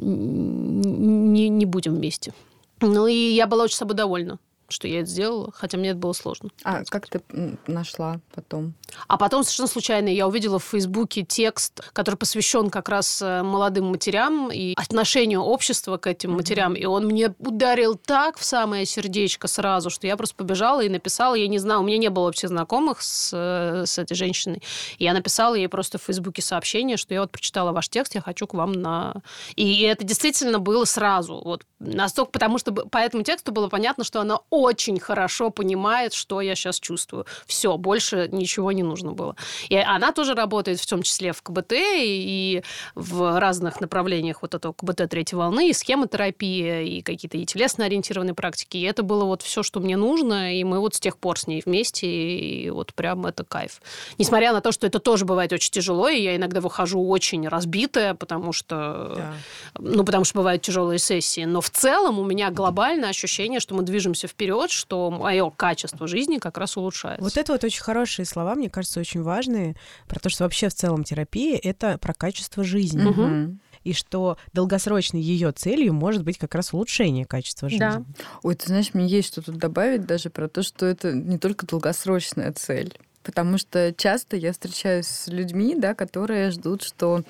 не, не будем вместе. Ну и я была очень собой довольна, что я это сделала, хотя мне это было сложно. А как ты нашла потом? А потом совершенно случайно я увидела в Фейсбуке текст, который посвящен как раз э, молодым матерям и отношению общества к этим матерям. И он мне ударил так в самое сердечко сразу, что я просто побежала и написала. Я не знала, у меня не было вообще знакомых с, э, с этой женщиной. И я написала ей просто в Фейсбуке сообщение, что я вот прочитала ваш текст, я хочу к вам на... И это действительно было сразу. Вот настолько, потому что по этому тексту было понятно, что она очень хорошо понимает, что я сейчас чувствую. Все, больше ничего не нужно было. И она тоже работает в том числе в КБТ и в разных направлениях вот этого КБТ третьей волны, и схемотерапия, и какие-то и телесно-ориентированные практики. И это было вот все, что мне нужно, и мы вот с тех пор с ней вместе, и вот прям это кайф. Несмотря на то, что это тоже бывает очень тяжело, и я иногда выхожу очень разбитая, потому что Да. ну, потому что бывают тяжелые сессии. Но в целом у меня глобальное ощущение, что мы движемся вперед, что мое качество жизни как раз улучшается. Вот это вот очень хорошие слова, мне кажется, очень важные, про то, что вообще в целом терапия — это про качество жизни. Мгм. И что долгосрочной ее целью может быть как раз улучшение качества жизни. Да. Ой, ты знаешь, мне есть что тут добавить даже про то, что это не только долгосрочная цель. Потому что часто я встречаюсь с людьми, да, которые ждут, что,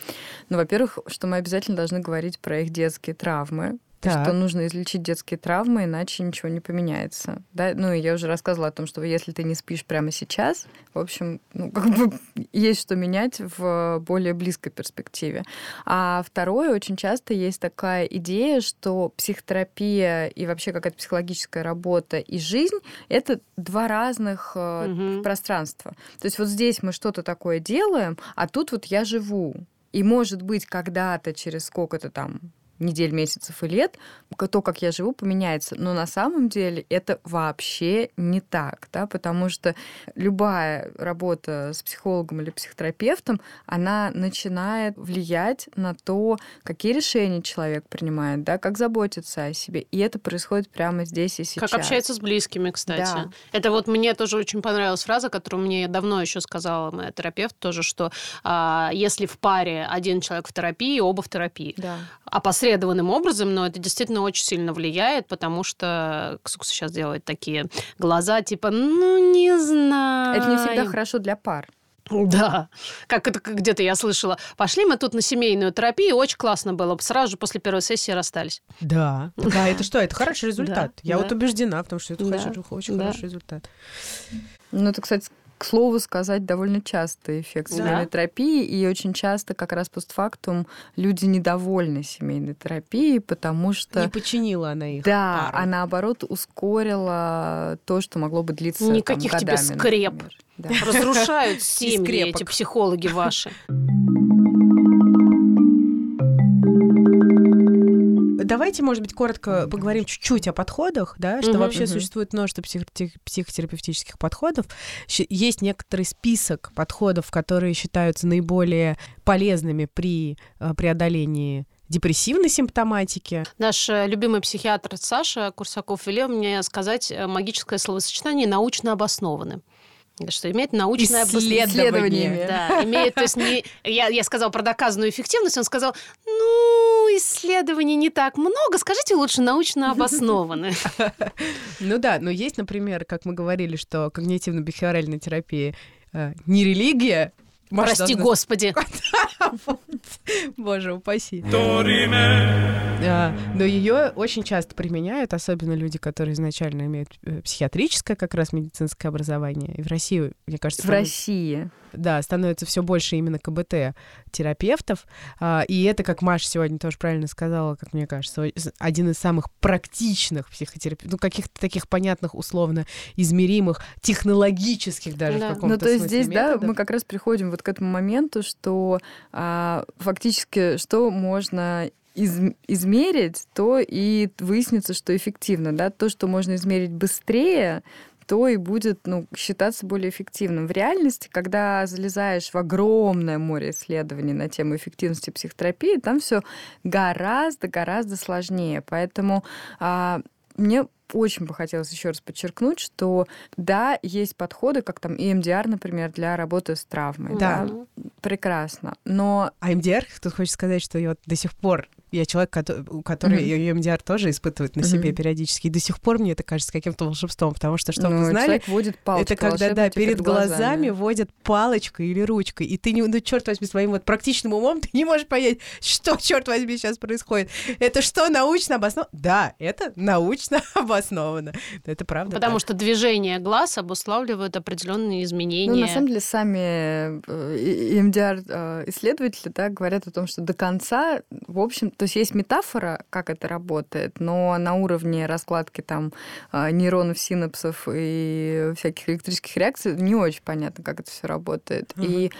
ну, во-первых, что мы обязательно должны говорить про их детские травмы, Так. что нужно излечить детские травмы, иначе ничего не поменяется. Да? Ну, и я уже рассказывала о том, что если ты не спишь прямо сейчас, в общем, ну, как бы есть что менять в более близкой перспективе. А второе, очень часто есть такая идея, что психотерапия и вообще какая-то психологическая работа и жизнь — это два разных Мгм. пространства. То есть вот здесь мы что-то такое делаем, а тут вот я живу. И, может быть, когда-то, через сколько-то там недель, месяцев и лет, то, как я живу, поменяется. Но на самом деле это вообще не так, да, потому что любая работа с психологом или психотерапевтом, она начинает влиять на то, какие решения человек принимает, да, как заботиться о себе. И это происходит прямо здесь и сейчас. Как общается с близкими, кстати. Да. Это вот мне тоже очень понравилась фраза, которую мне давно еще сказала моя терапевт тоже, что а, если в паре один человек в терапии, оба в терапии. Да. Опосредованным образом, но это действительно очень сильно влияет, потому что Ксукса сейчас делает такие глаза, типа, ну, не знаю. Это не всегда хорошо для пар. Да, как это где-то я слышала. Пошли мы тут на семейную терапию, очень классно было. Сразу же после первой сессии расстались. Да. Да, это что? Это хороший результат. Да, Я да. вот убеждена в том, что это Да, хороший- очень да. хороший результат. Ну, это, кстати, к слову сказать, довольно частый эффект Да. семейной терапии, и очень часто как раз постфактум люди недовольны семейной терапией, потому что... Не починила она их. Да, пару. а наоборот ускорила то, что могло бы длиться там, Никаких тебе годами, скреп. например. Да. Разрушают семьи эти психологи ваши. Давайте, может быть, коротко поговорим чуть-чуть о подходах, да, что Мгм. вообще Мгм. существует множество психоте- психотерапевтических подходов. Есть некоторый список подходов, которые считаются наиболее полезными при э, преодолении депрессивной симптоматики. Наш э, любимый психиатр Саша Курсаков велел мне сказать э, магическое словосочетание «научно обоснованы». Что имеет научное. Исследованиями. Да, имеет, то есть не... Я, я сказала про доказанную эффективность, он сказал, ну, исследований не так много, скажите лучше научно обоснованы. Ну да, но есть, например, как мы говорили, что когнитивно-бихеоральная терапия э, не религия. Маша Прости, должна- Господи. Боже, упаси. А, Но ее очень часто применяют, особенно люди, которые изначально имеют э, психиатрическое как раз медицинское образование. И в России, мне кажется, В России. Да, становится все больше именно КБТ-терапевтов. А, И это, как Маша сегодня тоже правильно сказала, как мне кажется, один из самых практичных психотерапевтов, ну, каких-то таких понятных, условно измеримых, технологических даже Да. в каком-то Ну, то есть смысле здесь, да, методов. мы как раз приходим вот к этому моменту, что а, фактически что можно из- измерить, то и выяснится, что эффективно, да, то, что можно измерить быстрее, то и будет ну, считаться более эффективным. В реальности, когда залезаешь в огромное море исследований на тему эффективности психотерапии, там все гораздо-гораздо сложнее. Поэтому а, мне очень бы хотелось еще раз подчеркнуть, что да, есть подходы, как там EMDR, например, для работы с травмой. Да. Да. Прекрасно. Но А МДР, тут хочет сказать, что я вот до сих пор я человек, который Мгм. МДР тоже испытывает на себе Мгм. периодически. И до сих пор мне это кажется каким-то волшебством, потому что, чтобы ну, вы знали, водит это когда, да, перед глазами водят палочкой или ручкой, и ты, не, ну, черт возьми, своим вот практичным умом ты не можешь понять, что, черт возьми, сейчас происходит. Это что, научно обосновано? Да, это научно обосновано. Это правда. Потому так. что движение глаз обуславливают определенные изменения. Ну, на самом деле, сами EMDR-исследователи да, говорят о том, что до конца, в общем, то есть есть метафора, как это работает, но на уровне раскладки там э, нейронов, синапсов и всяких электрических реакций не очень понятно, как это все работает. Мгм. И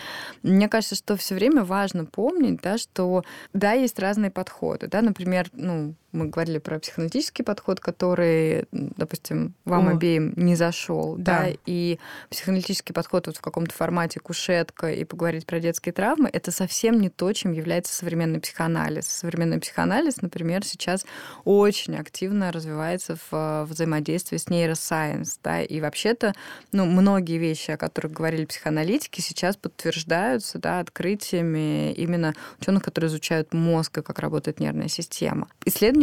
мне кажется, что все время важно помнить, да, что да, есть разные подходы, да, например, ну, мы говорили про психоаналитический подход, который, допустим, вам О. обеим не зашел, Да. да, и психоаналитический подход вот в каком-то формате кушетка и поговорить про детские травмы, это совсем не то, чем является современный психоанализ. Современный психоанализ, например, сейчас очень активно развивается в э, взаимодействии с нейросайенс, да, и вообще-то, ну, многие вещи, о которых говорили психоаналитики, сейчас подтверждаются, да, открытиями именно ученых, которые изучают мозг и как работает нервная система.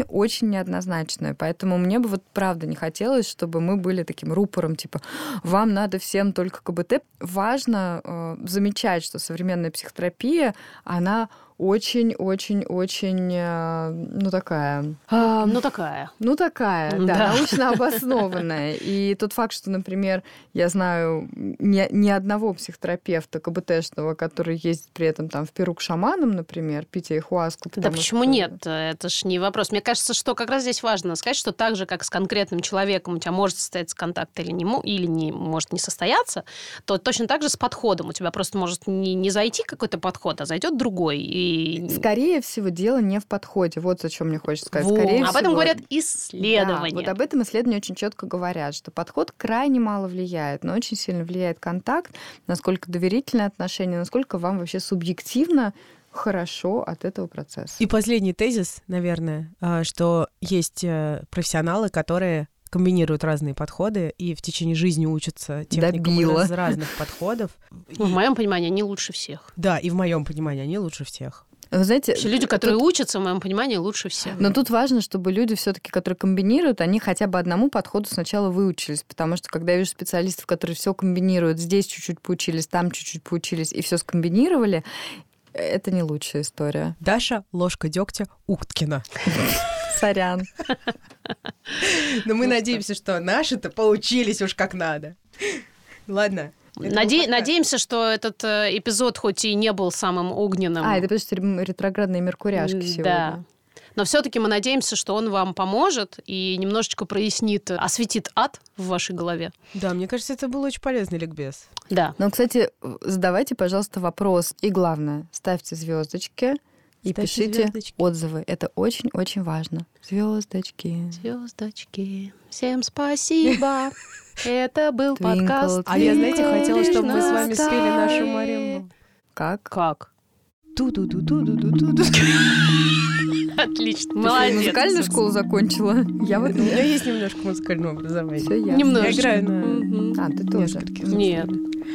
Исследование очень неоднозначное, поэтому мне бы вот правда не хотелось, чтобы мы были таким рупором, типа, вам надо всем только КБТ. Важно э, замечать, что современная психотерапия, она очень-очень-очень, э, ну, такая... а, Ну, такая. ну, такая, да, Да. научно обоснованная. И тот факт, что, например, я знаю ни, ни одного психотерапевта КБТшного, который ездит при этом там в Перу к шаманам, например, пить айхуаску. Да почему что- нет? Это ж не вопрос. Мне кажется, что как раз здесь важно сказать, что так же, как с конкретным человеком у тебя может состояться контакт или не, или не может не состояться, то точно так же с подходом. У тебя просто может не, не зайти какой-то подход, а зайдет другой. И... Скорее всего, дело не в подходе. Вот о чем мне хочется сказать. Вот. Скорее Об этом всего, говорят Да, исследования. вот об этом исследования очень четко говорят, что подход крайне мало влияет, но очень сильно влияет контакт, насколько доверительное отношение, насколько вам вообще субъективно хорошо от этого процесса. И последний тезис, наверное, а, что есть э, профессионалы, которые комбинируют разные подходы и в течение жизни учатся техникам Добила. из разных подходов. В моем понимании, они лучше всех. Да, и в моем понимании они лучше всех. Вы знаете, Вообще, люди, тут- которые учатся, в моем понимании, лучше всех. Но тут важно, чтобы люди все-таки, которые комбинируют, они хотя бы одному подходу сначала выучились, потому что когда я вижу специалистов, которые все комбинируют, здесь чуть-чуть поучились, там чуть-чуть поучились и все скомбинировали, это не лучшая история. Даша ложка дегтя Ухткина. Сорян. Но мы надеемся, что наши-то поучились уж как надо. Ладно. Наде-. Надеемся, что этот э, эпизод хоть и не был самым огненным. А, это потому что ретроградные меркуряшки сегодня. Да. Но все-таки мы надеемся, что он вам поможет и немножечко прояснит, осветит ад в вашей голове. Да, мне кажется, это был очень полезный ликбез. Да. Но, кстати, задавайте, пожалуйста, вопрос. И главное, ставьте звездочки и Ставьте пишите звездочки. отзывы. Это очень-очень важно. Звездочки. Звездочки, всем спасибо. Это был подкаст. А я, знаете, хотела, чтобы мы с «Вечна вами спели нашу сталь». маримбу. Как? Как? Ту-ду-ду-ду-ду-ду-ду. Отлично, молодец. музыкальную школу закончила? Я вот У меня есть немножко музыкального образования. Все я. Немножечко. Я играю на. А, ты тоже. Нет,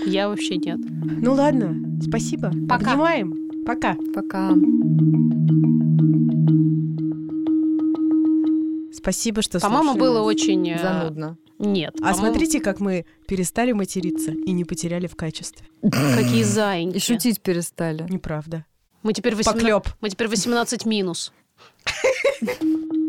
я вообще нет. Ну ладно, спасибо. Пока. Обнимаем. Пока. Пока. Спасибо, что По-моему, было очень... э, Занудно. Нет. А смотрите, как мы перестали материться и не потеряли в качестве. Какие заиньки. И шутить перестали. Неправда. Мы теперь 18, Поклёб. мы теперь 18 минус.